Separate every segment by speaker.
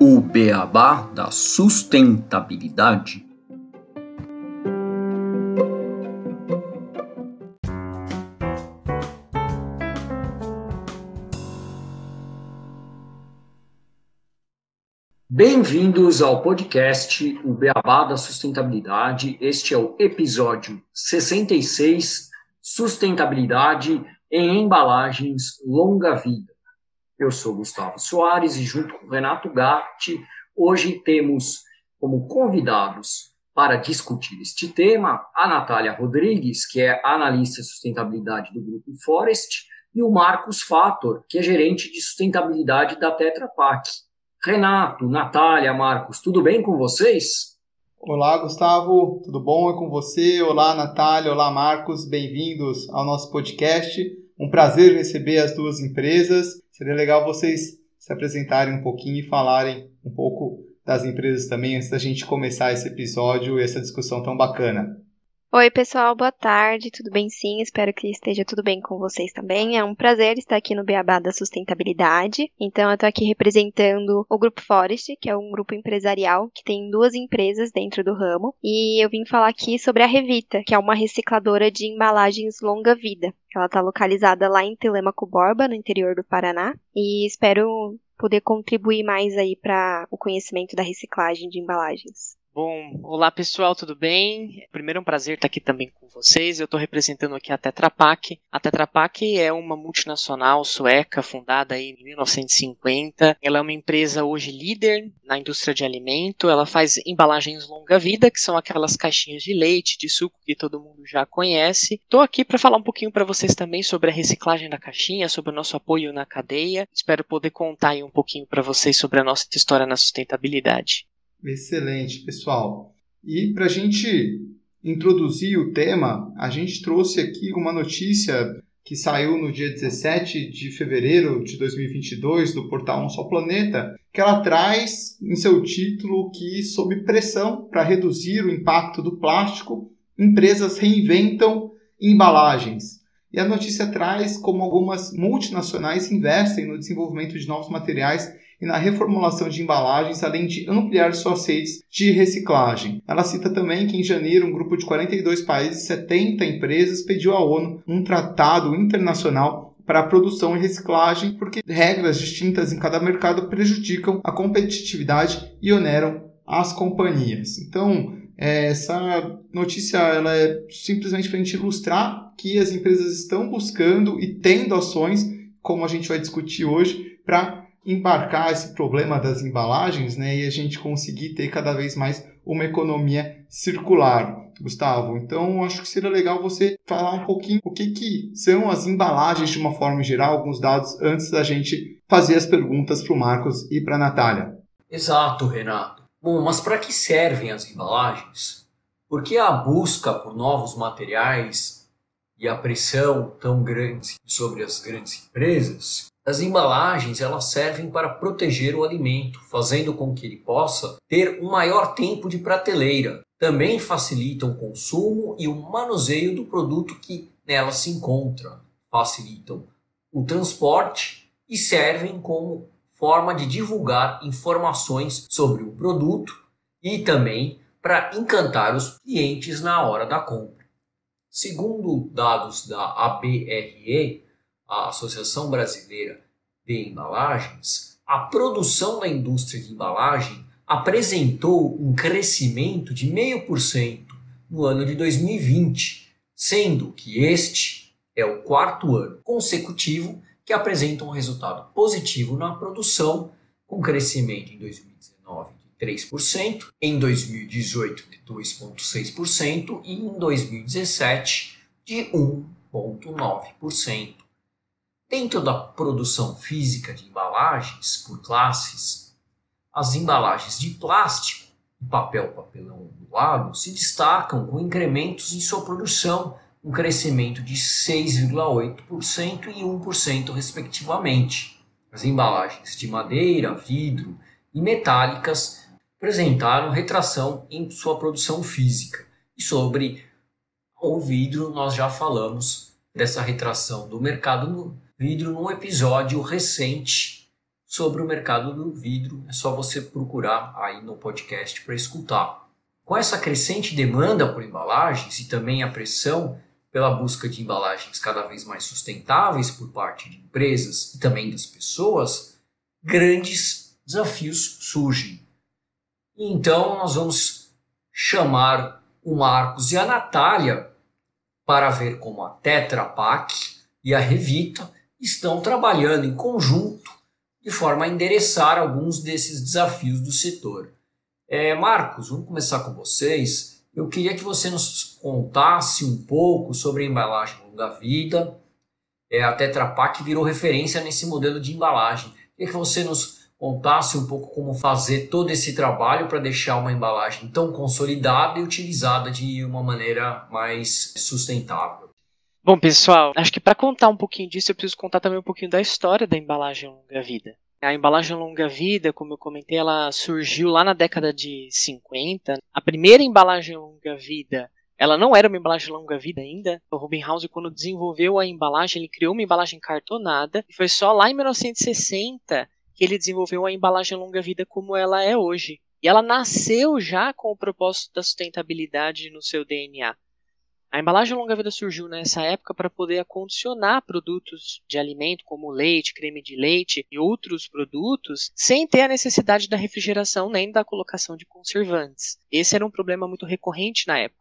Speaker 1: O beabá da sustentabilidade. Bem-vindos ao podcast O Beabá da Sustentabilidade. Este é o episódio 66, Sustentabilidade em Embalagens Longa Vida. Eu sou Gustavo Soares e junto com Renato Gatti, hoje temos como convidados para discutir este tema a Natália Rodrigues, que é analista de sustentabilidade do Grupo Forest, e o Marcos Fator, que é gerente de sustentabilidade da Tetra Pak. Renato, Natália, Marcos, tudo bem com vocês?
Speaker 2: Olá, Gustavo, tudo bom? É com você? Olá, Natália, olá, Marcos, bem-vindos ao nosso podcast. Um prazer receber as duas empresas. Seria legal vocês se apresentarem um pouquinho e falarem um pouco das empresas também antes da gente começar esse episódio e essa discussão tão bacana.
Speaker 3: Oi, pessoal, boa tarde, tudo bem sim? Espero que esteja tudo bem com vocês também. É um prazer estar aqui no Beabá da Sustentabilidade. Então, eu estou aqui representando o Grupo Forest, que é um grupo empresarial que tem duas empresas dentro do ramo. E eu vim falar aqui sobre a Revita, que é uma recicladora de embalagens longa vida. Ela está localizada lá em Telemaco Borba, no interior do Paraná. E espero poder contribuir mais aí para o conhecimento da reciclagem de embalagens.
Speaker 4: Bom, olá pessoal, tudo bem? Primeiro é um prazer estar aqui também com vocês. Eu estou representando aqui a Tetra Pak. A Tetra Pak é uma multinacional sueca fundada em 1950. Ela é uma empresa hoje líder na indústria de alimento. Ela faz embalagens longa vida, que são aquelas caixinhas de leite, de suco que todo mundo já conhece. Estou aqui para falar um pouquinho para vocês também sobre a reciclagem da caixinha, sobre o nosso apoio na cadeia. Espero poder contar um pouquinho para vocês sobre a nossa história na sustentabilidade.
Speaker 2: Excelente, pessoal. E para a gente introduzir o tema, a gente trouxe aqui uma notícia que saiu no dia 17 de fevereiro de 2022 do portal Um Só Planeta, que ela traz em seu título que, sob pressão para reduzir o impacto do plástico, empresas reinventam embalagens. E a notícia traz como algumas multinacionais investem no desenvolvimento de novos materiais e na reformulação de embalagens, além de ampliar suas redes de reciclagem. Ela cita também que em janeiro um grupo de 42 países, 70 empresas, pediu à ONU um tratado internacional para a produção e reciclagem, porque regras distintas em cada mercado prejudicam a competitividade e oneram as companhias. Então, é, essa notícia ela é simplesmente para a gente ilustrar que as empresas estão buscando e tendo ações, como a gente vai discutir hoje, para embarcar esse problema das embalagens né, e a gente conseguir ter cada vez mais uma economia circular, Gustavo. Então, acho que seria legal você falar um pouquinho o que, que são as embalagens de uma forma geral, alguns dados, antes da gente fazer as perguntas para o Marcos e para a Natália.
Speaker 1: Exato, Renato. Bom, mas para que servem as embalagens? Por que a busca por novos materiais e a pressão tão grande sobre as grandes empresas as embalagens elas servem para proteger o alimento, fazendo com que ele possa ter um maior tempo de prateleira. Também facilitam o consumo e o manuseio do produto que nela se encontra. Facilitam o transporte e servem como forma de divulgar informações sobre o produto e também para encantar os clientes na hora da compra. Segundo dados da ABRE, a Associação Brasileira de Embalagens, a produção da indústria de embalagem apresentou um crescimento de 0,5% no ano de 2020, sendo que este é o quarto ano consecutivo que apresenta um resultado positivo na produção, com crescimento em 2019 de 3%, em 2018 de 2,6% e em 2017 de 1,9%. Dentro da produção física de embalagens por classes, as embalagens de plástico, papel, papelão ondulado, se destacam com incrementos em sua produção, um crescimento de 6,8% e 1% respectivamente. As embalagens de madeira, vidro e metálicas apresentaram retração em sua produção física. E sobre o vidro nós já falamos dessa retração do mercado do vidro num episódio recente sobre o mercado do vidro. É só você procurar aí no podcast para escutar. Com essa crescente demanda por embalagens e também a pressão pela busca de embalagens cada vez mais sustentáveis por parte de empresas e também das pessoas, grandes desafios surgem. Então nós vamos chamar o Marcos e a Natália para ver como a Tetra Pak e a Revita estão trabalhando em conjunto de forma a endereçar alguns desses desafios do setor. É, Marcos, vamos começar com vocês. Eu queria que você nos contasse um pouco sobre a embalagem longa-vida. É, a Tetra Pak virou referência nesse modelo de embalagem. Queria que você nos contasse um pouco como fazer todo esse trabalho para deixar uma embalagem tão consolidada e utilizada de uma maneira mais sustentável.
Speaker 4: Bom, pessoal, acho que para contar um pouquinho disso, eu preciso contar também um pouquinho da história da embalagem longa-vida. A embalagem longa-vida, como eu comentei, ela surgiu lá na década de 50. A primeira embalagem longa-vida, ela não era uma embalagem longa-vida ainda. O Rubinhouse, quando desenvolveu a embalagem, ele criou uma embalagem cartonada. E foi só lá em 1960 que ele desenvolveu a embalagem longa-vida como ela é hoje. E ela nasceu já com o propósito da sustentabilidade no seu DNA. A embalagem longa-vida surgiu nessa época para poder acondicionar produtos de alimento, como leite, creme de leite e outros produtos, sem ter a necessidade da refrigeração nem da colocação de conservantes. Esse era um problema muito recorrente na época.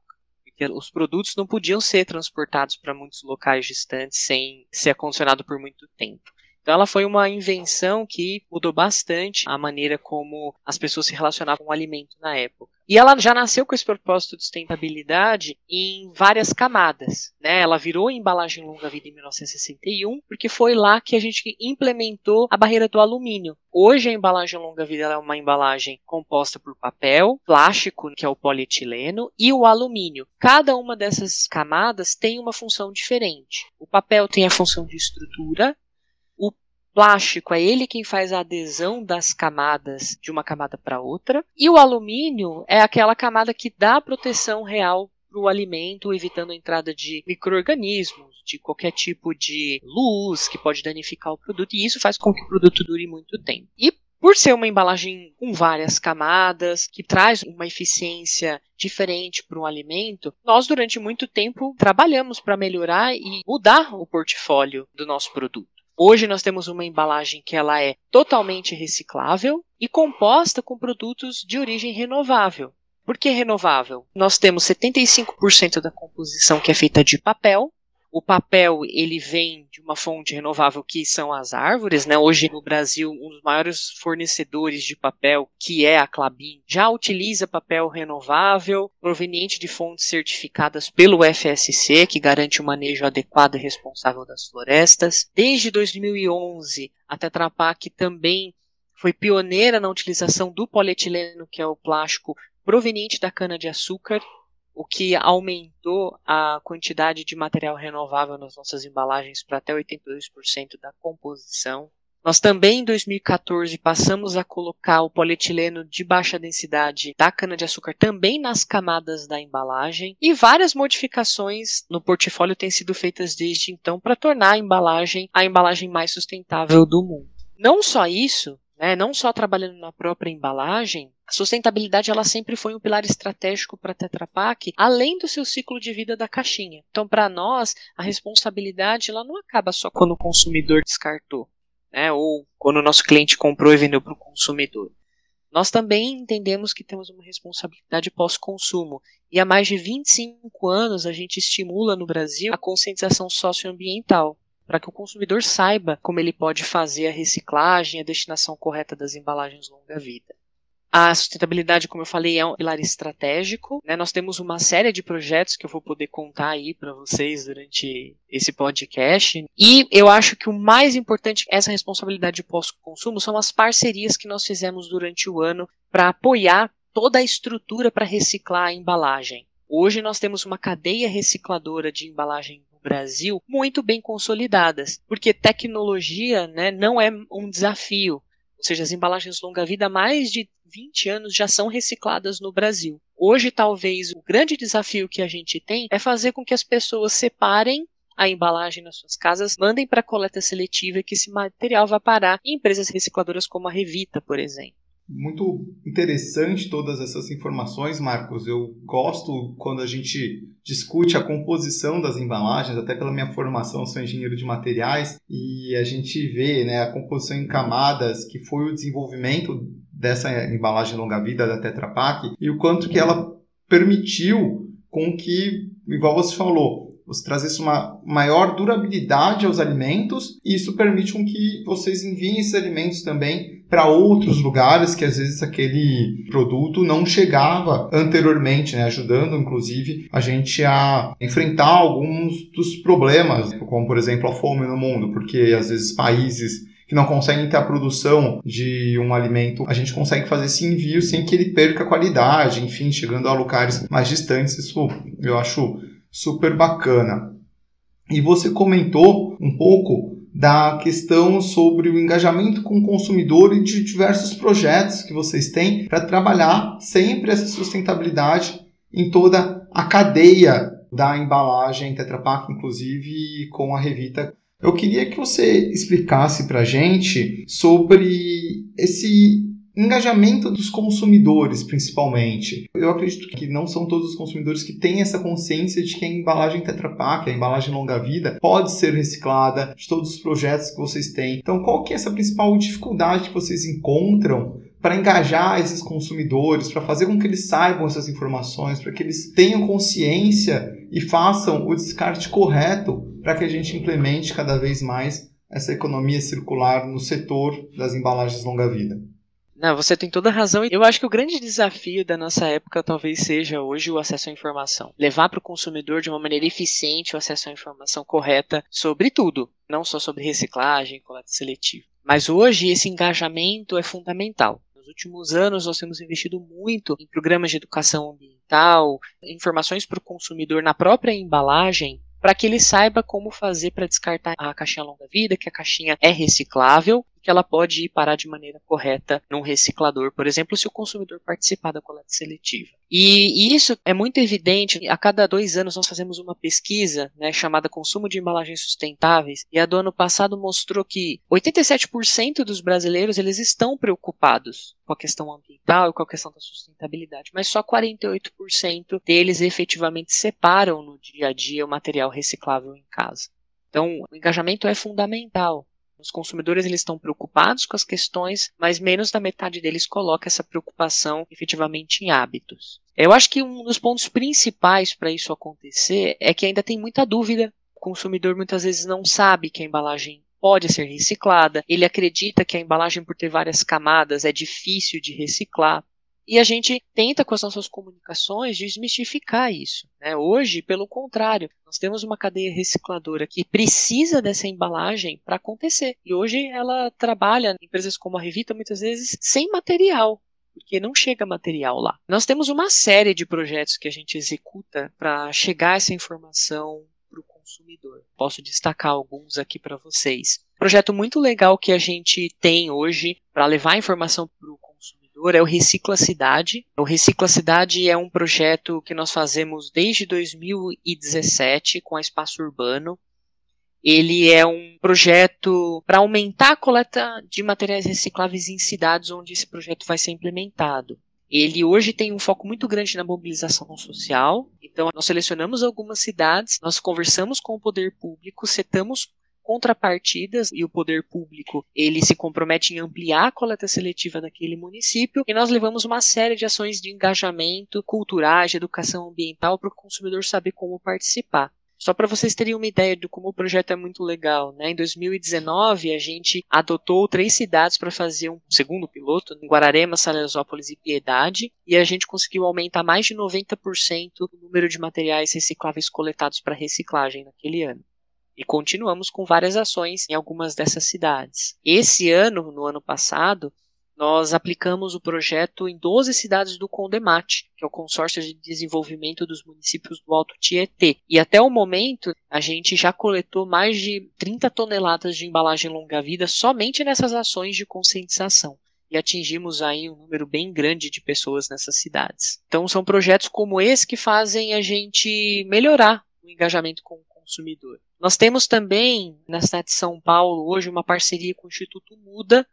Speaker 4: Os produtos não podiam ser transportados para muitos locais distantes sem ser acondicionado por muito tempo. Então ela foi uma invenção que mudou bastante a maneira como as pessoas se relacionavam com o alimento na época. E ela já nasceu com esse propósito de sustentabilidade em várias camadas. Né? Ela virou embalagem longa-vida em 1961, porque foi lá que a gente implementou a barreira do alumínio. Hoje a embalagem longa-vida é uma embalagem composta por papel, plástico, que é o polietileno, e o alumínio. Cada uma dessas camadas tem uma função diferente. O papel tem a função de estrutura, plástico é ele quem faz a adesão das camadas de uma camada para outra, e o alumínio é aquela camada que dá proteção real para o alimento, evitando a entrada de micro-organismos, de qualquer tipo de luz que pode danificar o produto, e isso faz com que o produto dure muito tempo. E por ser uma embalagem com várias camadas, que traz uma eficiência diferente para um alimento, nós durante muito tempo trabalhamos para melhorar e mudar o portfólio do nosso produto. Hoje nós temos uma embalagem que ela é totalmente reciclável e composta com produtos de origem renovável. Por que renovável? Nós temos 75% da composição que é feita de papel, o papel ele vem de uma fonte renovável que são as árvores, né? Hoje no Brasil um dos maiores fornecedores de papel, que é a Clabin, já utiliza papel renovável proveniente de fontes certificadas pelo FSC, que garante o manejo adequado e responsável das florestas. Desde 2011, a Tetra Pak também foi pioneira na utilização do polietileno, que é o plástico proveniente da cana de açúcar o que aumentou a quantidade de material renovável nas nossas embalagens para até 82% da composição. Nós também em 2014 passamos a colocar o polietileno de baixa densidade da cana-de-açúcar também nas camadas da embalagem e várias modificações no portfólio têm sido feitas desde então para tornar a embalagem a embalagem mais sustentável do mundo. Não só isso, né, não só trabalhando na própria embalagem, a sustentabilidade ela sempre foi um pilar estratégico para a Tetra Pak, além do seu ciclo de vida da caixinha. Então, para nós, a responsabilidade ela não acaba só quando o consumidor descartou, né, ou quando o nosso cliente comprou e vendeu para o consumidor. Nós também entendemos que temos uma responsabilidade pós-consumo. E há mais de 25 anos a gente estimula no Brasil a conscientização socioambiental para que o consumidor saiba como ele pode fazer a reciclagem e a destinação correta das embalagens longa-vida. A sustentabilidade, como eu falei, é um pilar estratégico. Né? Nós temos uma série de projetos que eu vou poder contar aí para vocês durante esse podcast. E eu acho que o mais importante, essa responsabilidade de pós-consumo, são as parcerias que nós fizemos durante o ano para apoiar toda a estrutura para reciclar a embalagem. Hoje nós temos uma cadeia recicladora de embalagem Brasil muito bem consolidadas, porque tecnologia né, não é um desafio. Ou seja, as embalagens longa-vida mais de 20 anos já são recicladas no Brasil. Hoje, talvez, o grande desafio que a gente tem é fazer com que as pessoas separem a embalagem nas suas casas, mandem para coleta seletiva que esse material vai parar em empresas recicladoras como a Revita, por exemplo.
Speaker 2: Muito interessante todas essas informações, Marcos. Eu gosto quando a gente discute a composição das embalagens, até pela minha formação, sou engenheiro de materiais, e a gente vê né, a composição em camadas, que foi o desenvolvimento dessa embalagem longa-vida da Tetra Pak, e o quanto que ela permitiu com que, igual você falou, você trazesse uma maior durabilidade aos alimentos e isso permite com que vocês enviem esses alimentos também para outros lugares que às vezes aquele produto não chegava anteriormente, né? ajudando inclusive a gente a enfrentar alguns dos problemas, como por exemplo a fome no mundo, porque às vezes países que não conseguem ter a produção de um alimento, a gente consegue fazer esse envio sem que ele perca a qualidade, enfim, chegando a lugares mais distantes. Isso eu acho super bacana. E você comentou um pouco da questão sobre o engajamento com o consumidor e de diversos projetos que vocês têm para trabalhar sempre essa sustentabilidade em toda a cadeia da embalagem Tetra Pak, inclusive com a Revita. Eu queria que você explicasse para a gente sobre esse engajamento dos consumidores, principalmente. Eu acredito que não são todos os consumidores que têm essa consciência de que a embalagem Tetra Pak, a embalagem longa-vida, pode ser reciclada, de todos os projetos que vocês têm. Então, qual que é essa principal dificuldade que vocês encontram para engajar esses consumidores, para fazer com que eles saibam essas informações, para que eles tenham consciência e façam o descarte correto para que a gente implemente cada vez mais essa economia circular no setor das embalagens longa-vida.
Speaker 4: Não, você tem toda a razão. Eu acho que o grande desafio da nossa época talvez seja hoje o acesso à informação. Levar para o consumidor de uma maneira eficiente o acesso à informação correta sobre tudo, não só sobre reciclagem, coleta seletiva. Mas hoje esse engajamento é fundamental. Nos últimos anos nós temos investido muito em programas de educação ambiental, informações para o consumidor na própria embalagem para que ele saiba como fazer para descartar a caixinha longa-vida, que a caixinha é reciclável que ela pode ir parar de maneira correta num reciclador, por exemplo, se o consumidor participar da coleta seletiva. E, e isso é muito evidente. A cada dois anos nós fazemos uma pesquisa né, chamada Consumo de Embalagens Sustentáveis, e a do ano passado mostrou que 87% dos brasileiros eles estão preocupados com a questão ambiental e com a questão da sustentabilidade, mas só 48% deles efetivamente separam no dia a dia o material reciclável em casa. Então, o engajamento é fundamental. Os consumidores eles estão preocupados com as questões, mas menos da metade deles coloca essa preocupação efetivamente em hábitos. Eu acho que um dos pontos principais para isso acontecer é que ainda tem muita dúvida. O consumidor muitas vezes não sabe que a embalagem pode ser reciclada, ele acredita que a embalagem, por ter várias camadas, é difícil de reciclar. E a gente tenta, com as nossas comunicações, desmistificar isso. Né? Hoje, pelo contrário, nós temos uma cadeia recicladora que precisa dessa embalagem para acontecer. E hoje ela trabalha em empresas como a Revita, muitas vezes, sem material porque não chega material lá. Nós temos uma série de projetos que a gente executa para chegar essa informação para o consumidor. Posso destacar alguns aqui para vocês. Projeto muito legal que a gente tem hoje para levar informação para o é o Recicla Cidade. O Recicla Cidade é um projeto que nós fazemos desde 2017 com a Espaço Urbano. Ele é um projeto para aumentar a coleta de materiais recicláveis em cidades onde esse projeto vai ser implementado. Ele hoje tem um foco muito grande na mobilização social. Então, nós selecionamos algumas cidades, nós conversamos com o poder público, setamos contrapartidas e o poder público ele se compromete em ampliar a coleta seletiva daquele município e nós levamos uma série de ações de engajamento culturais, de educação ambiental para o consumidor saber como participar. Só para vocês terem uma ideia de como o projeto é muito legal, né? Em 2019 a gente adotou três cidades para fazer um segundo piloto, em Guararema, Salesópolis e Piedade, e a gente conseguiu aumentar mais de 90% o número de materiais recicláveis coletados para reciclagem naquele ano. E continuamos com várias ações em algumas dessas cidades. Esse ano, no ano passado, nós aplicamos o projeto em 12 cidades do Condemate, que é o consórcio de desenvolvimento dos municípios do Alto Tietê. E até o momento, a gente já coletou mais de 30 toneladas de embalagem longa-vida somente nessas ações de conscientização. E atingimos aí um número bem grande de pessoas nessas cidades. Então são projetos como esse que fazem a gente melhorar o engajamento com o consumidor. Nós temos também, na cidade de São Paulo, hoje uma parceria com o Instituto Muda,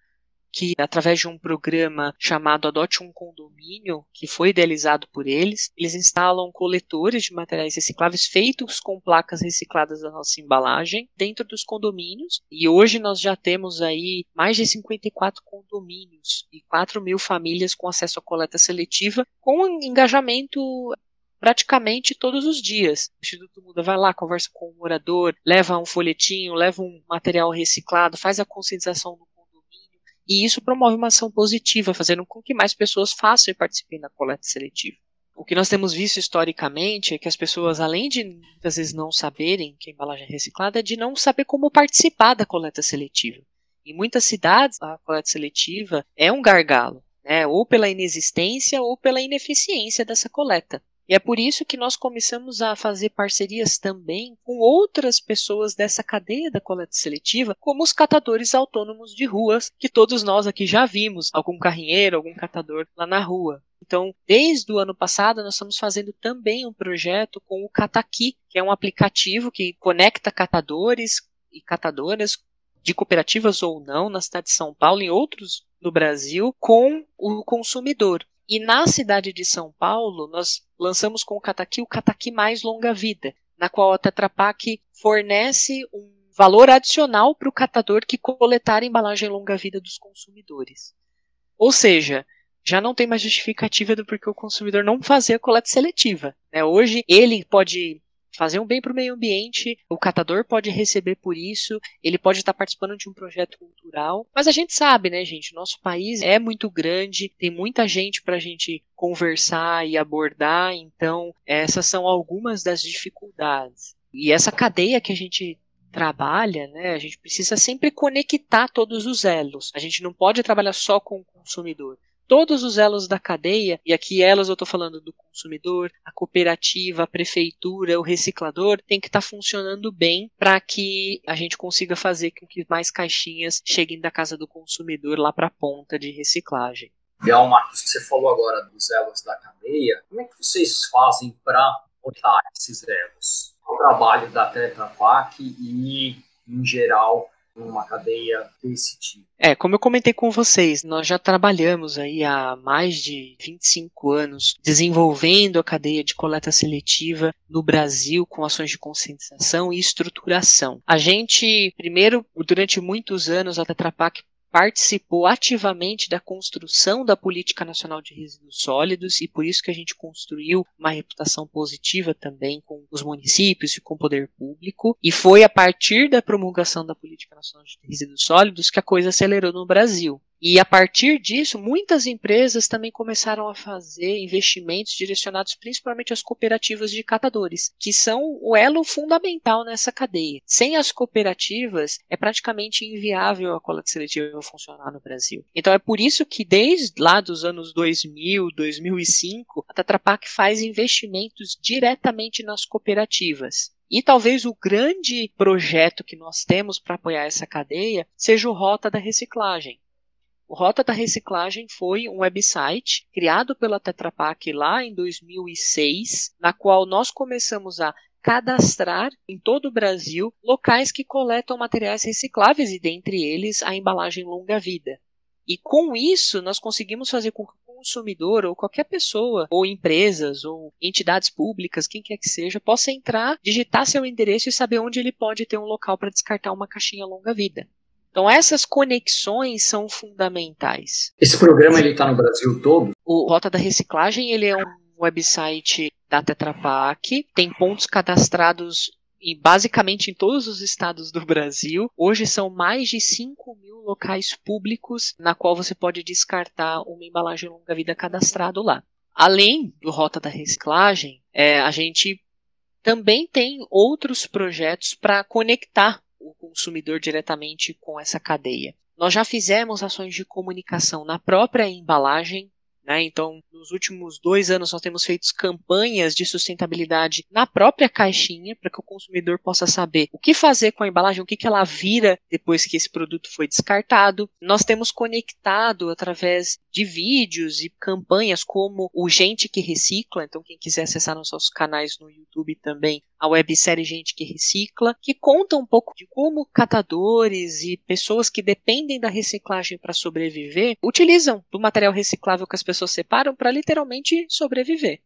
Speaker 4: que através de um programa chamado Adote um Condomínio, que foi idealizado por eles, eles instalam coletores de materiais recicláveis feitos com placas recicladas da nossa embalagem dentro dos condomínios. E hoje nós já temos aí mais de 54 condomínios e 4 mil famílias com acesso à coleta seletiva, com engajamento praticamente todos os dias. O Instituto Muda vai lá, conversa com o morador, leva um folhetinho, leva um material reciclado, faz a conscientização do e isso promove uma ação positiva, fazendo com que mais pessoas façam e participem da coleta seletiva. O que nós temos visto historicamente é que as pessoas, além de muitas vezes não saberem que a embalagem é reciclada, é de não saber como participar da coleta seletiva. Em muitas cidades, a coleta seletiva é um gargalo, né, ou pela inexistência ou pela ineficiência dessa coleta. E é por isso que nós começamos a fazer parcerias também com outras pessoas dessa cadeia da coleta seletiva, como os catadores autônomos de ruas, que todos nós aqui já vimos, algum carrinheiro, algum catador lá na rua. Então, desde o ano passado, nós estamos fazendo também um projeto com o Cataqui, que é um aplicativo que conecta catadores e catadoras de cooperativas ou não na cidade de São Paulo e outros no Brasil com o consumidor. E na cidade de São Paulo, nós lançamos com o Cataqui o Cataqui Mais Longa Vida, na qual a Tetra Pak fornece um valor adicional para o catador que coletar a embalagem longa vida dos consumidores. Ou seja, já não tem mais justificativa do porquê o consumidor não fazer a coleta seletiva. Né? Hoje ele pode fazer um bem para o meio ambiente, o catador pode receber por isso, ele pode estar participando de um projeto cultural. Mas a gente sabe, né, gente? Nosso país é muito grande, tem muita gente para a gente conversar e abordar, então essas são algumas das dificuldades. E essa cadeia que a gente trabalha, né, a gente precisa sempre conectar todos os elos. A gente não pode trabalhar só com o consumidor todos os elos da cadeia, e aqui elas eu estou falando do consumidor, a cooperativa, a prefeitura, o reciclador, tem que estar tá funcionando bem para que a gente consiga fazer com que mais caixinhas cheguem da casa do consumidor lá para a ponta de reciclagem.
Speaker 1: Legal, Marcos, você falou agora dos elos da cadeia. Como é que vocês fazem para botar esses elos? O trabalho da Tetra Pak e, em geral, numa cadeia desse tipo.
Speaker 4: É, como eu comentei com vocês, nós já trabalhamos aí há mais de 25 anos desenvolvendo a cadeia de coleta seletiva no Brasil com ações de conscientização e estruturação. A gente, primeiro, durante muitos anos, a Tetra Pak participou ativamente da construção da Política Nacional de Resíduos Sólidos e por isso que a gente construiu uma reputação positiva também com os municípios e com o poder público. E foi a partir da promulgação da Política Nacional de Resíduos Sólidos que a coisa acelerou no Brasil. E a partir disso, muitas empresas também começaram a fazer investimentos direcionados principalmente às cooperativas de catadores, que são o elo fundamental nessa cadeia. Sem as cooperativas, é praticamente inviável a coleta seletiva funcionar no Brasil. Então é por isso que desde lá dos anos 2000, 2005, a Tetra Pak faz investimentos diretamente nas cooperativas. E talvez o grande projeto que nós temos para apoiar essa cadeia seja o Rota da Reciclagem. O Rota da Reciclagem foi um website criado pela Tetra Pak lá em 2006, na qual nós começamos a cadastrar em todo o Brasil locais que coletam materiais recicláveis e dentre eles a embalagem longa vida. E com isso nós conseguimos fazer com que o consumidor ou qualquer pessoa ou empresas ou entidades públicas, quem quer que seja, possa entrar, digitar seu endereço e saber onde ele pode ter um local para descartar uma caixinha longa vida. Então essas conexões são fundamentais.
Speaker 1: Esse programa ele está no Brasil todo?
Speaker 4: O Rota da Reciclagem ele é um website da Tetra Pak, tem pontos cadastrados em, basicamente em todos os estados do Brasil. Hoje são mais de 5 mil locais públicos na qual você pode descartar uma embalagem longa-vida cadastrado lá. Além do Rota da Reciclagem, é, a gente também tem outros projetos para conectar o consumidor diretamente com essa cadeia. Nós já fizemos ações de comunicação na própria embalagem, né? Então, nos últimos dois anos, nós temos feito campanhas de sustentabilidade na própria caixinha, para que o consumidor possa saber o que fazer com a embalagem, o que, que ela vira depois que esse produto foi descartado. Nós temos conectado através de vídeos e campanhas como o Gente que Recicla. Então, quem quiser acessar nossos canais no YouTube também, a websérie Gente que Recicla, que conta um pouco de como catadores e pessoas que dependem da reciclagem para sobreviver utilizam do material reciclável que as pessoas separam para literalmente sobreviver.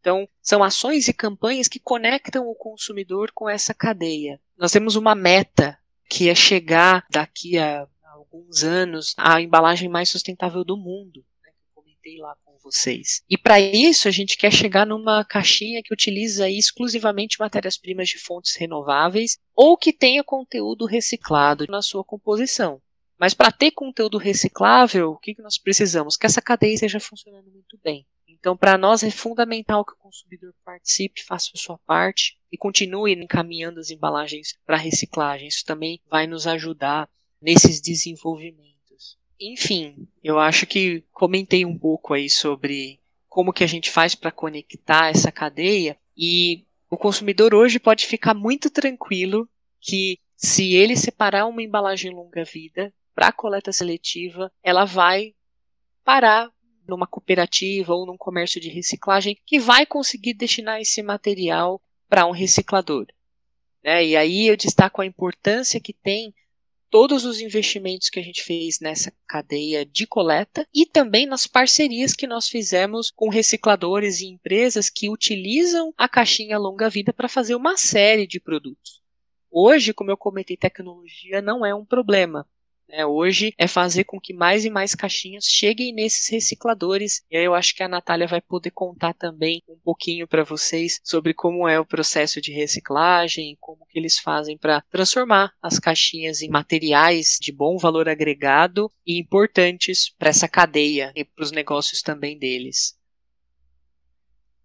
Speaker 4: Então, são ações e campanhas que conectam o consumidor com essa cadeia. Nós temos uma meta que é chegar daqui a alguns anos à embalagem mais sustentável do mundo. Comentei lá com vocês. E para isso a gente quer chegar numa caixinha que utiliza exclusivamente matérias-primas de fontes renováveis ou que tenha conteúdo reciclado na sua composição. Mas para ter conteúdo reciclável, o que nós precisamos? Que essa cadeia esteja funcionando muito bem. Então, para nós é fundamental que o consumidor participe, faça a sua parte e continue encaminhando as embalagens para reciclagem. Isso também vai nos ajudar nesses desenvolvimentos. Enfim, eu acho que comentei um pouco aí sobre como que a gente faz para conectar essa cadeia e o consumidor hoje pode ficar muito tranquilo que se ele separar uma embalagem longa vida para coleta seletiva, ela vai parar numa cooperativa ou num comércio de reciclagem que vai conseguir destinar esse material para um reciclador. Né? E aí eu destaco a importância que tem todos os investimentos que a gente fez nessa cadeia de coleta e também nas parcerias que nós fizemos com recicladores e empresas que utilizam a caixinha longa-vida para fazer uma série de produtos. Hoje, como eu comentei, tecnologia não é um problema. Né? Hoje é fazer com que mais e mais caixinhas cheguem nesses recicladores. E aí eu acho que a Natália vai poder contar também um pouquinho para vocês sobre como é o processo de reciclagem, como que eles fazem para transformar as caixinhas em materiais de bom valor agregado e importantes para essa cadeia e para os negócios também deles.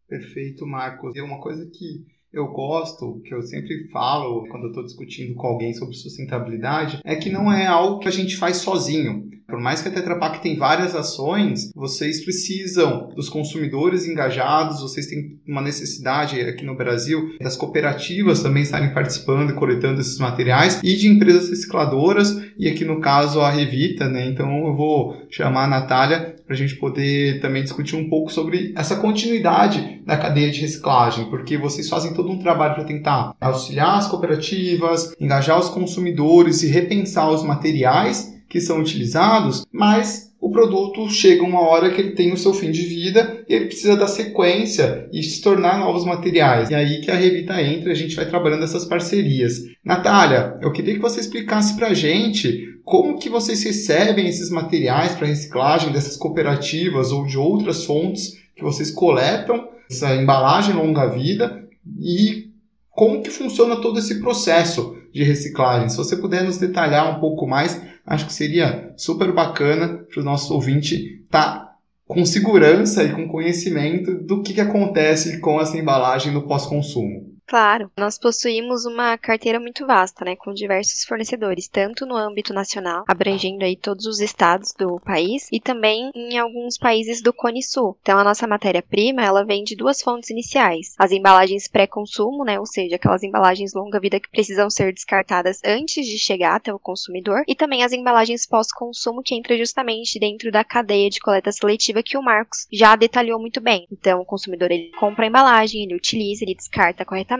Speaker 2: Perfeito, Marcos. É uma coisa que eu gosto, que eu sempre falo quando eu estou discutindo com alguém sobre sustentabilidade, é que não é algo que a gente faz sozinho. Por mais que a Tetra Pak tem várias ações, vocês precisam dos consumidores engajados, vocês têm uma necessidade aqui no Brasil das cooperativas também estarem participando e coletando esses materiais e de empresas recicladoras e aqui no caso a Revita, né? Então eu vou chamar a Natália para a gente poder também discutir um pouco sobre essa continuidade da cadeia de reciclagem, porque vocês fazem todo um trabalho para tentar auxiliar as cooperativas, engajar os consumidores e repensar os materiais que são utilizados, mas o produto chega uma hora que ele tem o seu fim de vida e ele precisa da sequência e se tornar novos materiais. E aí que a Revita entra a gente vai trabalhando essas parcerias. Natália, eu queria que você explicasse para a gente como que vocês recebem esses materiais para reciclagem dessas cooperativas ou de outras fontes que vocês coletam, essa embalagem longa vida e como que funciona todo esse processo de reciclagem. Se você puder nos detalhar um pouco mais, acho que seria super bacana para o nosso ouvinte estar tá com segurança e com conhecimento do que, que acontece com essa embalagem no pós-consumo.
Speaker 3: Claro, nós possuímos uma carteira muito vasta, né, com diversos fornecedores, tanto no âmbito nacional, abrangendo aí todos os estados do país, e também em alguns países do Cone Sul. Então, a nossa matéria-prima, ela vem de duas fontes iniciais: as embalagens pré-consumo, né, ou seja, aquelas embalagens longa-vida que precisam ser descartadas antes de chegar até o consumidor, e também as embalagens pós-consumo que entra justamente dentro da cadeia de coleta seletiva que o Marcos já detalhou muito bem. Então, o consumidor ele compra a embalagem, ele utiliza, ele descarta corretamente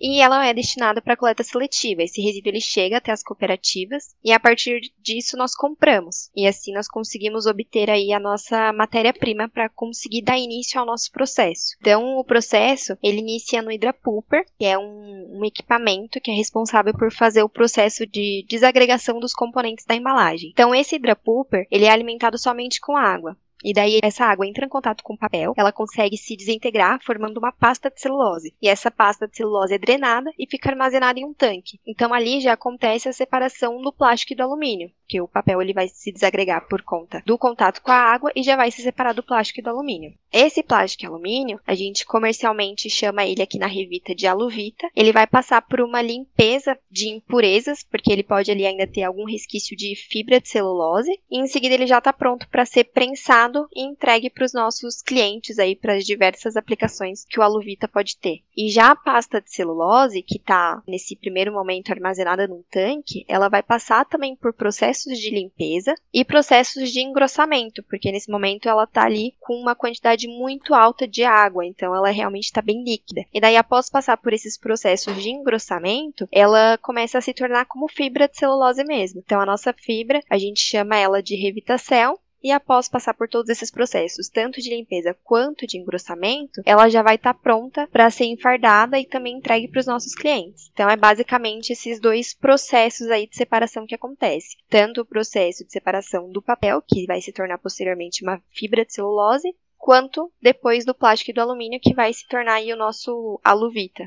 Speaker 3: e ela é destinada para coleta seletiva. Esse resíduo ele chega até as cooperativas e a partir disso nós compramos. E assim nós conseguimos obter aí a nossa matéria-prima para conseguir dar início ao nosso processo. Então o processo ele inicia no Hidrapulper, que é um, um equipamento que é responsável por fazer o processo de desagregação dos componentes da embalagem. Então esse Hidrapulper ele é alimentado somente com água. E daí essa água entra em contato com o papel, ela consegue se desintegrar formando uma pasta de celulose. E essa pasta de celulose é drenada e fica armazenada em um tanque. Então ali já acontece a separação do plástico e do alumínio, que o papel ele vai se desagregar por conta do contato com a água e já vai se separar do plástico e do alumínio. Esse plástico e alumínio, a gente comercialmente chama ele aqui na revista de aluvita. Ele vai passar por uma limpeza de impurezas, porque ele pode ali ainda ter algum resquício de fibra de celulose, e em seguida ele já está pronto para ser prensado e entregue para os nossos clientes aí para as diversas aplicações que o Aluvita pode ter. E já a pasta de celulose, que está nesse primeiro momento armazenada num tanque, ela vai passar também por processos de limpeza e processos de engrossamento, porque nesse momento ela está ali com uma quantidade muito alta de água, então ela realmente está bem líquida. E daí, após passar por esses processos de engrossamento, ela começa a se tornar como fibra de celulose mesmo. Então, a nossa fibra, a gente chama ela de Revitacel, e após passar por todos esses processos, tanto de limpeza quanto de engrossamento, ela já vai estar tá pronta para ser enfardada e também entregue para os nossos clientes. Então é basicamente esses dois processos aí de separação que acontece, tanto o processo de separação do papel, que vai se tornar posteriormente uma fibra de celulose, quanto depois do plástico e do alumínio, que vai se tornar aí o nosso aluvita.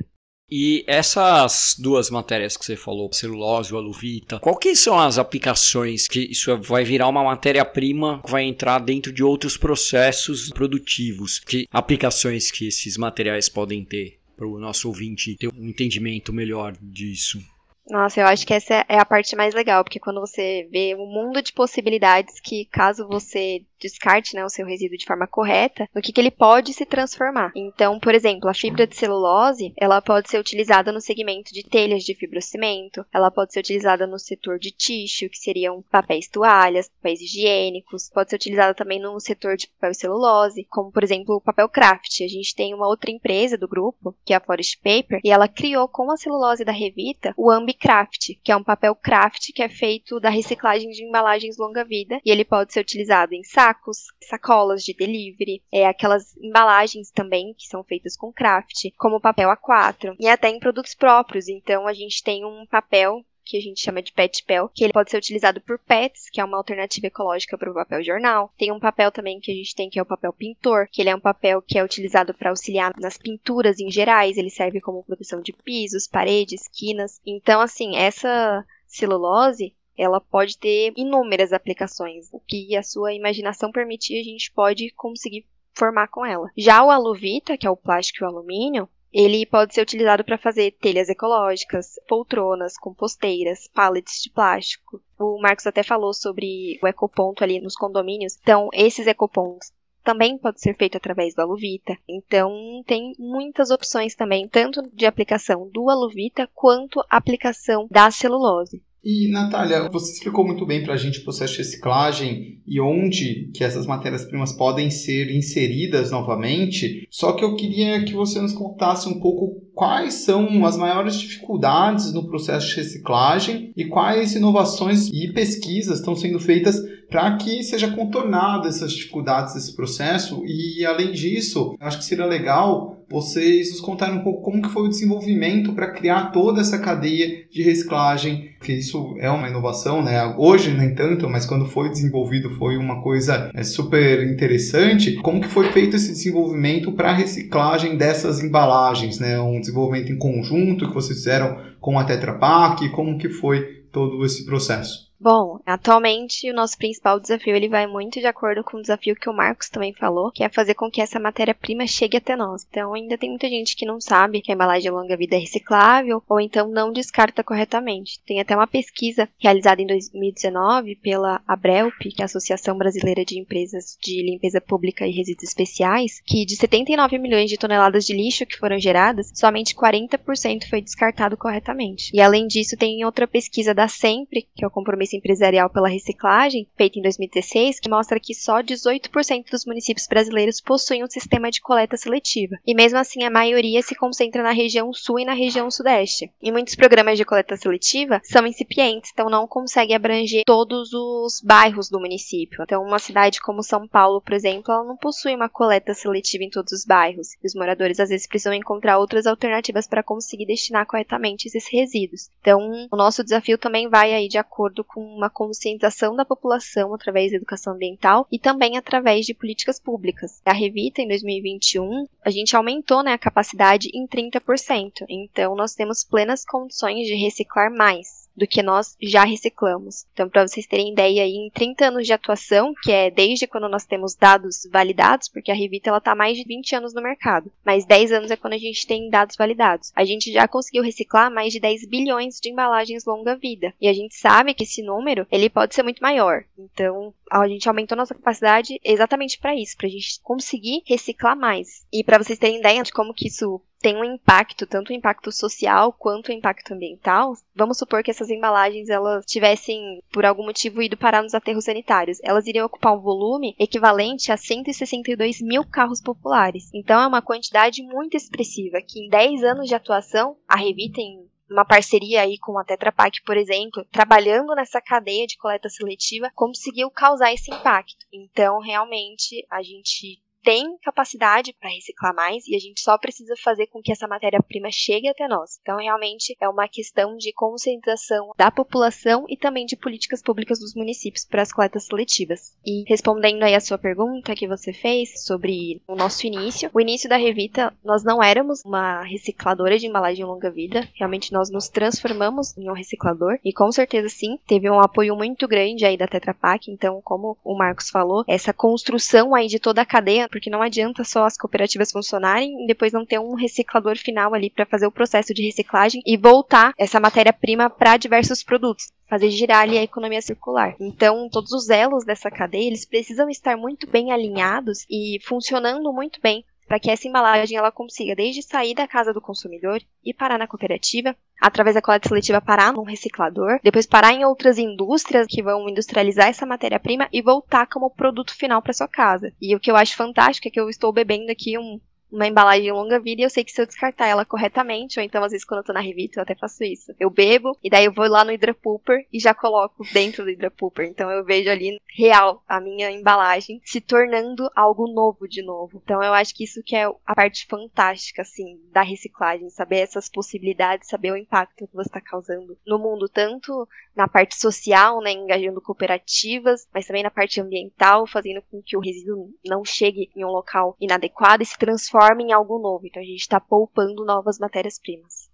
Speaker 5: E essas duas matérias que você falou, celulose e aluvita, que são as aplicações que isso vai virar uma matéria-prima que vai entrar dentro de outros processos produtivos? Que aplicações que esses materiais podem ter para o nosso ouvinte ter um entendimento melhor disso?
Speaker 3: Nossa, eu acho que essa é a parte mais legal, porque quando você vê um mundo de possibilidades que, caso você descarte né, o seu resíduo de forma correta, no que, que ele pode se transformar. Então, por exemplo, a fibra de celulose, ela pode ser utilizada no segmento de telhas de fibrocimento, ela pode ser utilizada no setor de tixo, que seriam papéis toalhas, papéis higiênicos, pode ser utilizada também no setor de papel celulose, como, por exemplo, o papel craft. A gente tem uma outra empresa do grupo, que é a Forest Paper, e ela criou com a celulose da Revita o Ambicraft, que é um papel craft que é feito da reciclagem de embalagens longa-vida, e ele pode ser utilizado em sacos, sacos, sacolas de delivery, é, aquelas embalagens também que são feitas com craft, como papel A4, e até em produtos próprios. Então a gente tem um papel que a gente chama de pet pel, que ele pode ser utilizado por pets, que é uma alternativa ecológica para o papel jornal. Tem um papel também que a gente tem que é o papel pintor, que ele é um papel que é utilizado para auxiliar nas pinturas em gerais, ele serve como proteção de pisos, paredes, esquinas. Então, assim, essa celulose ela pode ter inúmeras aplicações. O que a sua imaginação permitir, a gente pode conseguir formar com ela. Já o aluvita, que é o plástico e o alumínio, ele pode ser utilizado para fazer telhas ecológicas, poltronas, composteiras, pallets de plástico. O Marcos até falou sobre o ecoponto ali nos condomínios. Então, esses ecopontos também pode ser feito através do aluvita. Então, tem muitas opções também, tanto de aplicação do aluvita quanto aplicação da celulose.
Speaker 2: E, Natália, você explicou muito bem para a gente o processo de reciclagem e onde que essas matérias-primas podem ser inseridas novamente, só que eu queria que você nos contasse um pouco quais são as maiores dificuldades no processo de reciclagem e quais inovações e pesquisas estão sendo feitas para que seja contornado essas dificuldades desse processo. E além disso, acho que seria legal vocês nos contarem um pouco como que foi o desenvolvimento para criar toda essa cadeia de reciclagem, que isso é uma inovação, né? Hoje nem tanto, mas quando foi desenvolvido foi uma coisa é, super interessante. Como que foi feito esse desenvolvimento para a reciclagem dessas embalagens, né? Um desenvolvimento em conjunto que vocês fizeram com a Tetra Pak, como que foi todo esse processo?
Speaker 3: Bom, atualmente o nosso principal desafio ele vai muito de acordo com o desafio que o Marcos também falou, que é fazer com que essa matéria-prima chegue até nós. Então ainda tem muita gente que não sabe que a embalagem longa-vida é reciclável ou então não descarta corretamente. Tem até uma pesquisa realizada em 2019 pela Abrelp, que é a Associação Brasileira de Empresas de Limpeza Pública e Resíduos Especiais, que de 79 milhões de toneladas de lixo que foram geradas, somente 40% foi descartado corretamente. E além disso, tem outra pesquisa da Sempre, que é o compromisso Empresarial pela Reciclagem, feita em 2016, que mostra que só 18% dos municípios brasileiros possuem um sistema de coleta seletiva. E mesmo assim, a maioria se concentra na região sul e na região sudeste. E muitos programas de coleta seletiva são incipientes, então não conseguem abranger todos os bairros do município. Então, uma cidade como São Paulo, por exemplo, ela não possui uma coleta seletiva em todos os bairros. E os moradores às vezes precisam encontrar outras alternativas para conseguir destinar corretamente esses resíduos. Então, o nosso desafio também vai aí de acordo com com uma conscientização da população através da educação ambiental e também através de políticas públicas. A Revita, em 2021, a gente aumentou né, a capacidade em 30%, então nós temos plenas condições de reciclar mais. Do que nós já reciclamos. Então, para vocês terem ideia, em 30 anos de atuação, que é desde quando nós temos dados validados, porque a Revita ela está mais de 20 anos no mercado, mas 10 anos é quando a gente tem dados validados. A gente já conseguiu reciclar mais de 10 bilhões de embalagens longa vida. E a gente sabe que esse número ele pode ser muito maior. Então, a gente aumentou nossa capacidade exatamente para isso, para a gente conseguir reciclar mais. E para vocês terem ideia de como que isso tem um impacto, tanto o impacto social quanto o impacto ambiental, vamos supor que essas embalagens elas tivessem, por algum motivo, ido parar nos aterros sanitários. Elas iriam ocupar um volume equivalente a 162 mil carros populares. Então é uma quantidade muito expressiva, que em 10 anos de atuação, a Revita, em uma parceria aí com a Tetra Pak, por exemplo, trabalhando nessa cadeia de coleta seletiva, conseguiu causar esse impacto. Então, realmente, a gente tem capacidade para reciclar mais e a gente só precisa fazer com que essa matéria-prima chegue até nós. Então, realmente é uma questão de conscientização da população e também de políticas públicas dos municípios para as coletas seletivas. E respondendo aí a sua pergunta que você fez sobre o nosso início, o início da Revita, nós não éramos uma recicladora de embalagem longa vida, realmente nós nos transformamos em um reciclador e com certeza sim, teve um apoio muito grande aí da Tetra Pak, então como o Marcos falou, essa construção aí de toda a cadeia porque não adianta só as cooperativas funcionarem e depois não ter um reciclador final ali para fazer o processo de reciclagem e voltar essa matéria-prima para diversos produtos fazer girar ali a economia circular. Então, todos os elos dessa cadeia, eles precisam estar muito bem alinhados e funcionando muito bem para que essa embalagem ela consiga desde sair da casa do consumidor e parar na cooperativa, através da coleta seletiva parar num reciclador, depois parar em outras indústrias que vão industrializar essa matéria-prima e voltar como produto final para sua casa. E o que eu acho fantástico é que eu estou bebendo aqui um uma embalagem longa vida e eu sei que se eu descartar ela corretamente, ou então às vezes quando eu tô na revista eu até faço isso. Eu bebo e daí eu vou lá no Pooper e já coloco dentro do Pooper. Então eu vejo ali real a minha embalagem se tornando algo novo de novo. Então eu acho que isso que é a parte fantástica assim da reciclagem, saber essas possibilidades, saber o impacto que você está causando no mundo, tanto na parte social, né, engajando cooperativas, mas também na parte ambiental, fazendo com que o resíduo não chegue em um local inadequado e se transforme transforma em algo novo. Então a gente está poupando novas matérias-primas.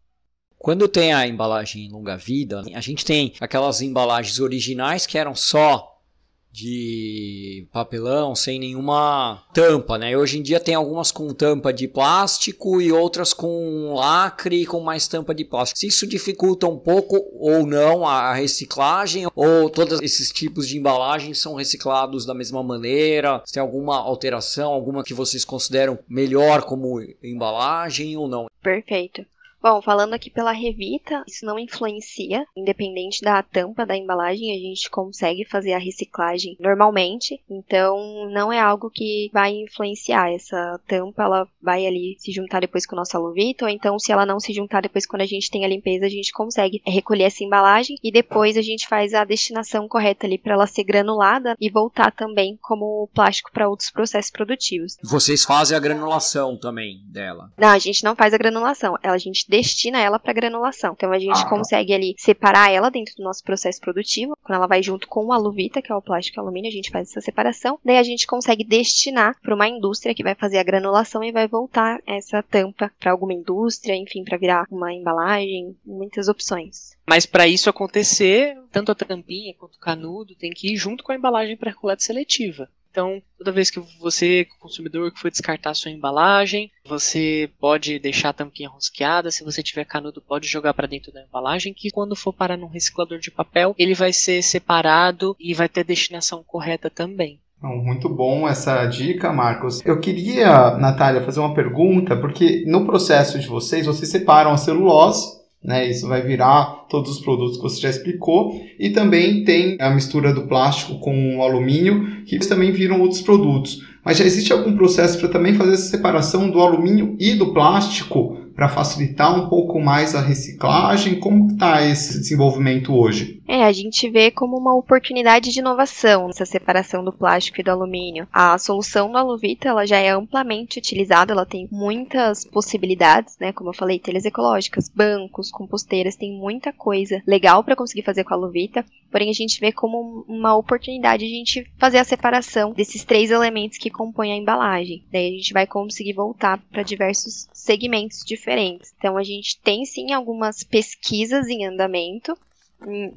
Speaker 5: Quando tem a embalagem longa vida, a gente tem aquelas embalagens originais que eram só de papelão sem nenhuma tampa, né? Hoje em dia tem algumas com tampa de plástico e outras com lacre e com mais tampa de plástico. Se isso dificulta um pouco ou não a reciclagem ou todos esses tipos de embalagens são reciclados da mesma maneira? Se tem alguma alteração, alguma que vocês consideram melhor como embalagem ou não?
Speaker 3: Perfeito. Bom, falando aqui pela Revita, isso não influencia, independente da tampa da embalagem, a gente consegue fazer a reciclagem normalmente, então não é algo que vai influenciar. Essa tampa, ela vai ali se juntar depois com o nosso aluvito, ou então se ela não se juntar depois quando a gente tem a limpeza, a gente consegue recolher essa embalagem e depois a gente faz a destinação correta ali para ela ser granulada e voltar também como plástico para outros processos produtivos.
Speaker 5: Vocês fazem a granulação também dela?
Speaker 3: Não, a gente não faz a granulação, a gente destina ela para granulação. Então a gente ah, tá. consegue ali separar ela dentro do nosso processo produtivo. Quando ela vai junto com o aluvita, que é o plástico e alumínio, a gente faz essa separação. Daí a gente consegue destinar para uma indústria que vai fazer a granulação e vai voltar essa tampa para alguma indústria, enfim, para virar uma embalagem, muitas opções.
Speaker 4: Mas para isso acontecer, tanto a tampinha quanto o canudo tem que ir junto com a embalagem para coleta seletiva. Então, toda vez que você, consumidor, que for descartar sua embalagem, você pode deixar a tampinha rosqueada. Se você tiver canudo, pode jogar para dentro da embalagem, que quando for parar num reciclador de papel, ele vai ser separado e vai ter destinação correta também.
Speaker 2: Muito bom essa dica, Marcos. Eu queria, Natália, fazer uma pergunta, porque no processo de vocês, vocês separam a celulose né? Isso vai virar todos os produtos que você já explicou. E também tem a mistura do plástico com o alumínio, que eles também viram outros produtos. Mas já existe algum processo para também fazer essa separação do alumínio e do plástico para facilitar um pouco mais a reciclagem? Como está esse desenvolvimento hoje?
Speaker 3: É, a gente vê como uma oportunidade de inovação essa separação do plástico e do alumínio. A solução do Aluvita ela já é amplamente utilizada, ela tem muitas possibilidades, né? Como eu falei, telhas ecológicas, bancos, composteiras, tem muita coisa legal para conseguir fazer com a Aluvita. Porém, a gente vê como uma oportunidade de a gente fazer a separação desses três elementos que compõem a embalagem. Daí a gente vai conseguir voltar para diversos segmentos diferentes. Então, a gente tem sim algumas pesquisas em andamento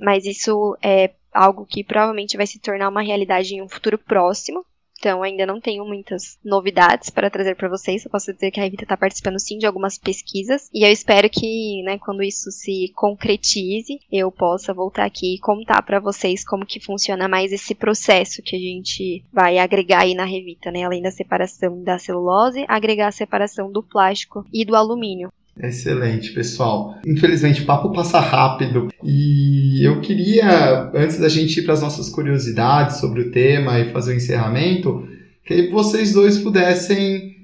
Speaker 3: mas isso é algo que provavelmente vai se tornar uma realidade em um futuro próximo. Então, ainda não tenho muitas novidades para trazer para vocês. Eu posso dizer que a Revita está participando sim de algumas pesquisas. E eu espero que, né, quando isso se concretize, eu possa voltar aqui e contar para vocês como que funciona mais esse processo que a gente vai agregar aí na Revita, né? Além da separação da celulose, agregar a separação do plástico e do alumínio.
Speaker 2: Excelente, pessoal. Infelizmente, o papo passa rápido e eu queria, antes da gente ir para as nossas curiosidades sobre o tema e fazer o encerramento, que vocês dois pudessem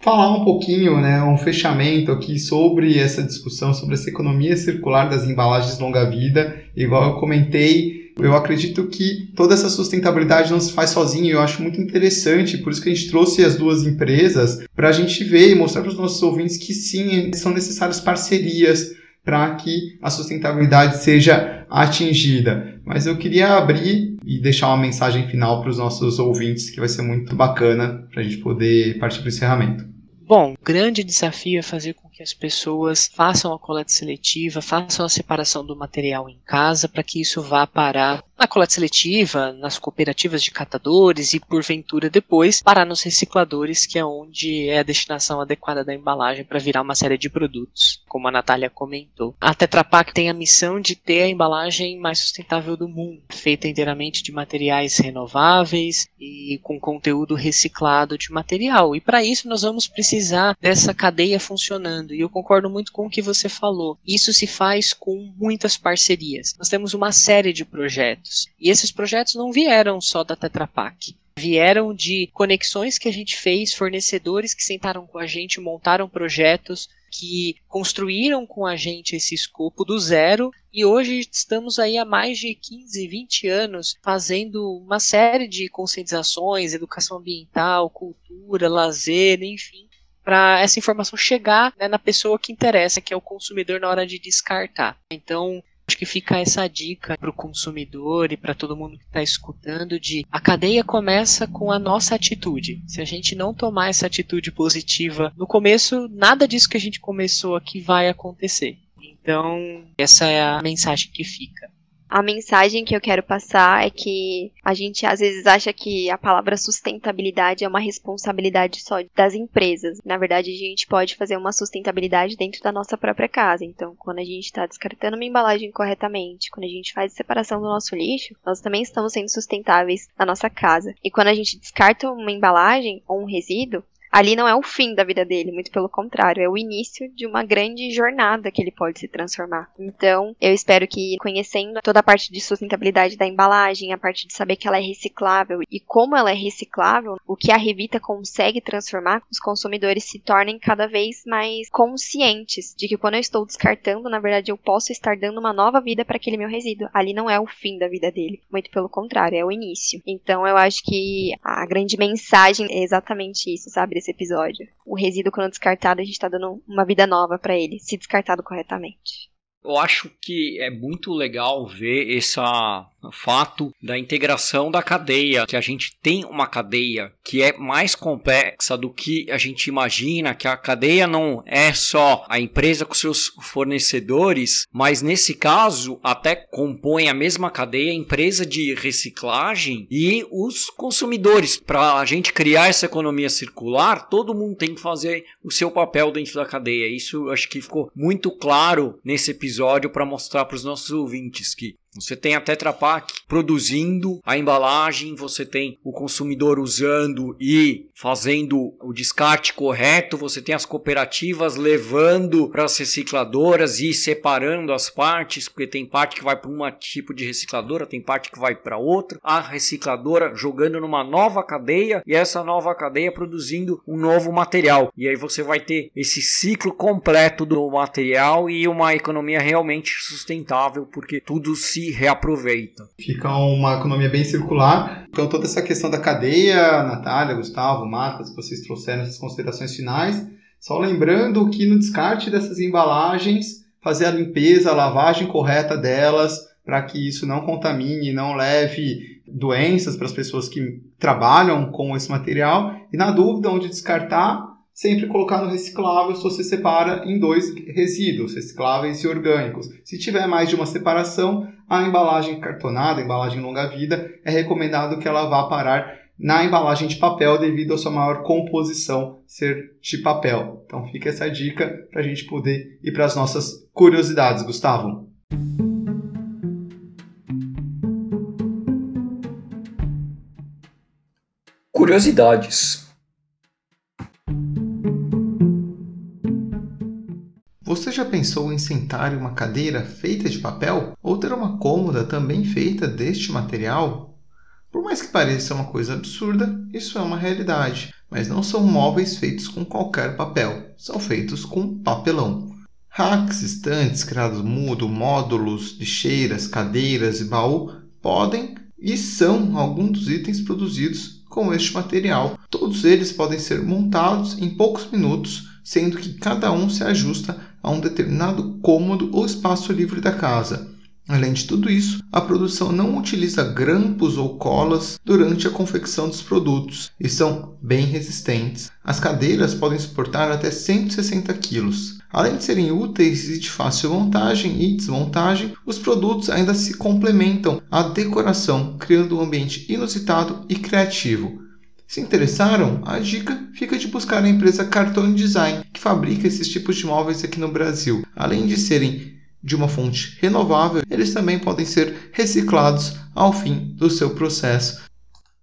Speaker 2: falar um pouquinho, né, um fechamento aqui sobre essa discussão sobre essa economia circular das embalagens longa-vida. Igual eu comentei, eu acredito que toda essa sustentabilidade não se faz sozinho. Eu acho muito interessante, por isso que a gente trouxe as duas empresas para a gente ver e mostrar para os nossos ouvintes que sim, são necessárias parcerias para que a sustentabilidade seja atingida. Mas eu queria abrir e deixar uma mensagem final para os nossos ouvintes que vai ser muito bacana para a gente poder partir para o encerramento.
Speaker 4: Bom, grande desafio é fazer as pessoas façam a coleta seletiva, façam a separação do material em casa, para que isso vá parar na coleta seletiva, nas cooperativas de catadores e, porventura, depois parar nos recicladores, que é onde é a destinação adequada da embalagem para virar uma série de produtos, como a Natália comentou. A Tetra Pak tem a missão de ter a embalagem mais sustentável do mundo, feita inteiramente de materiais renováveis e com conteúdo reciclado de material. E para isso nós vamos precisar dessa cadeia funcionando. E eu concordo muito com o que você falou. Isso se faz com muitas parcerias. Nós temos uma série de projetos projetos. E esses projetos não vieram só da Tetra Pak. Vieram de conexões que a gente fez, fornecedores que sentaram com a gente, montaram projetos, que construíram com a gente esse escopo do zero e hoje estamos aí há mais de 15, 20 anos fazendo uma série de conscientizações, educação ambiental, cultura, lazer, enfim, para essa informação chegar né, na pessoa que interessa, que é o consumidor na hora de descartar. Então, Acho que fica essa dica para o consumidor e para todo mundo que está escutando de a cadeia começa com a nossa atitude. Se a gente não tomar essa atitude positiva no começo, nada disso que a gente começou aqui vai acontecer. Então, essa é a mensagem que fica.
Speaker 3: A mensagem que eu quero passar é que a gente às vezes acha que a palavra sustentabilidade é uma responsabilidade só das empresas. Na verdade, a gente pode fazer uma sustentabilidade dentro da nossa própria casa. Então, quando a gente está descartando uma embalagem corretamente, quando a gente faz a separação do nosso lixo, nós também estamos sendo sustentáveis na nossa casa. E quando a gente descarta uma embalagem ou um resíduo, ali não é o fim da vida dele, muito pelo contrário, é o início de uma grande jornada que ele pode se transformar. Então, eu espero que conhecendo toda a parte de sustentabilidade da embalagem, a parte de saber que ela é reciclável e como ela é reciclável, o que a Revita consegue transformar, os consumidores se tornem cada vez mais conscientes de que quando eu estou descartando, na verdade eu posso estar dando uma nova vida para aquele meu resíduo. Ali não é o fim da vida dele, muito pelo contrário, é o início. Então, eu acho que a grande mensagem é exatamente isso, sabe? Desse episódio. O resíduo, quando descartado, a gente tá dando uma vida nova para ele, se descartado corretamente.
Speaker 1: Eu acho que é muito legal ver esse fato da integração da cadeia, que a gente tem uma cadeia que é mais complexa do que a gente imagina, que a cadeia não é só a empresa com seus fornecedores, mas nesse caso até compõe a mesma cadeia a empresa de reciclagem e os consumidores. Para a gente criar essa economia circular, todo mundo tem que fazer o seu papel dentro da cadeia. Isso acho que ficou muito claro nesse episódio episódio para mostrar para os nossos ouvintes que você tem a Tetra Pak produzindo a embalagem, você tem o consumidor usando e fazendo o descarte correto, você tem as cooperativas levando para as recicladoras e separando as partes, porque tem parte que vai para um tipo de recicladora, tem parte que vai para outra, a recicladora jogando numa nova cadeia e essa nova cadeia produzindo um novo material. E aí você vai ter esse ciclo completo do material e uma economia realmente sustentável, porque tudo se reaproveita.
Speaker 2: Fica uma economia bem circular. Então, toda essa questão da cadeia, Natália, Gustavo, Marcos, que vocês trouxeram essas considerações finais. Só lembrando que no descarte dessas embalagens, fazer a limpeza, a lavagem correta delas, para que isso não contamine, não leve doenças para as pessoas que trabalham com esse material. E na dúvida onde descartar, sempre colocar no reciclável se você separa em dois resíduos, recicláveis e orgânicos. Se tiver mais de uma separação, a embalagem cartonada, a embalagem longa-vida, é recomendado que ela vá parar na embalagem de papel devido à sua maior composição ser de papel. Então fica essa dica para a gente poder ir para as nossas curiosidades, Gustavo.
Speaker 1: Curiosidades.
Speaker 2: Você já pensou em sentar em uma cadeira feita de papel ou ter uma cômoda também feita deste material? Por mais que pareça uma coisa absurda, isso é uma realidade, mas não são móveis feitos com qualquer papel, são feitos com papelão. Racks, estantes, criados mudo, módulos, lixeiras, cadeiras e baú podem e são alguns dos itens produzidos com este material. Todos eles podem ser montados em poucos minutos, sendo que cada um se ajusta a um determinado cômodo ou espaço livre da casa. Além de tudo isso, a produção não utiliza grampos ou colas durante a confecção dos produtos e são bem resistentes. As cadeiras podem suportar até 160 kg. Além de serem úteis e de fácil montagem e desmontagem, os produtos ainda se complementam à decoração, criando um ambiente inusitado e criativo. Se interessaram, a dica fica de buscar a empresa Cartone Design, que fabrica esses tipos de móveis aqui no Brasil. Além de serem de uma fonte renovável, eles também podem ser reciclados ao fim do seu processo.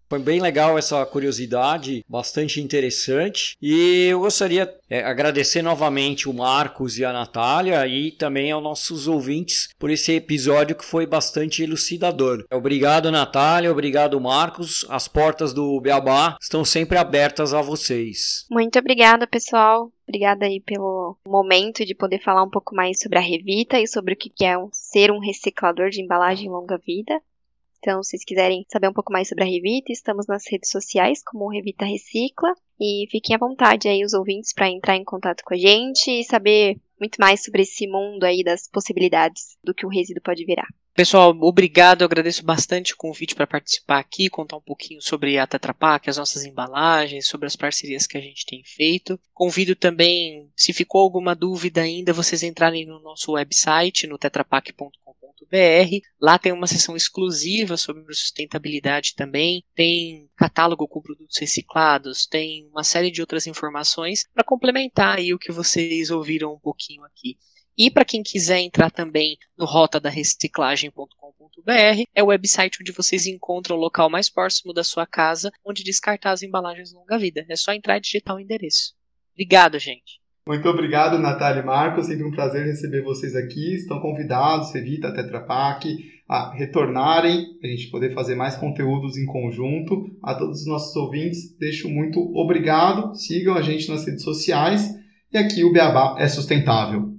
Speaker 5: Foi bem legal essa curiosidade, bastante interessante. E eu gostaria de é, agradecer novamente o Marcos e a Natália e também aos nossos ouvintes por esse episódio que foi bastante elucidador. Obrigado, Natália. Obrigado, Marcos. As portas do Beabá estão sempre abertas a vocês.
Speaker 3: Muito obrigada, pessoal. Obrigada aí pelo momento de poder falar um pouco mais sobre a Revita e sobre o que é ser um reciclador de embalagem longa vida. Então, se vocês quiserem saber um pouco mais sobre a Revita, estamos nas redes sociais como Revita Recicla. E fiquem à vontade aí os ouvintes para entrar em contato com a gente e saber muito mais sobre esse mundo aí das possibilidades do que o resíduo pode virar.
Speaker 4: Pessoal, obrigado, eu agradeço bastante o convite para participar aqui, contar um pouquinho sobre a Tetra Pak, as nossas embalagens, sobre as parcerias que a gente tem feito. Convido também, se ficou alguma dúvida ainda, vocês entrarem no nosso website, no tetrapak.com Lá tem uma seção exclusiva sobre sustentabilidade também, tem catálogo com produtos reciclados, tem uma série de outras informações para complementar aí o que vocês ouviram um pouquinho aqui. E para quem quiser entrar também no rotadareciclagem.com.br, é o website onde vocês encontram o local mais próximo da sua casa onde descartar as embalagens longa-vida. É só entrar e digitar o endereço. Obrigado, gente.
Speaker 2: Muito obrigado, Natália e Marcos. Sempre um prazer receber vocês aqui. Estão convidados, Revita, Tetra Pak, a retornarem, a gente poder fazer mais conteúdos em conjunto. A todos os nossos ouvintes, deixo muito obrigado. Sigam a gente nas redes sociais. E aqui o Beabá é sustentável.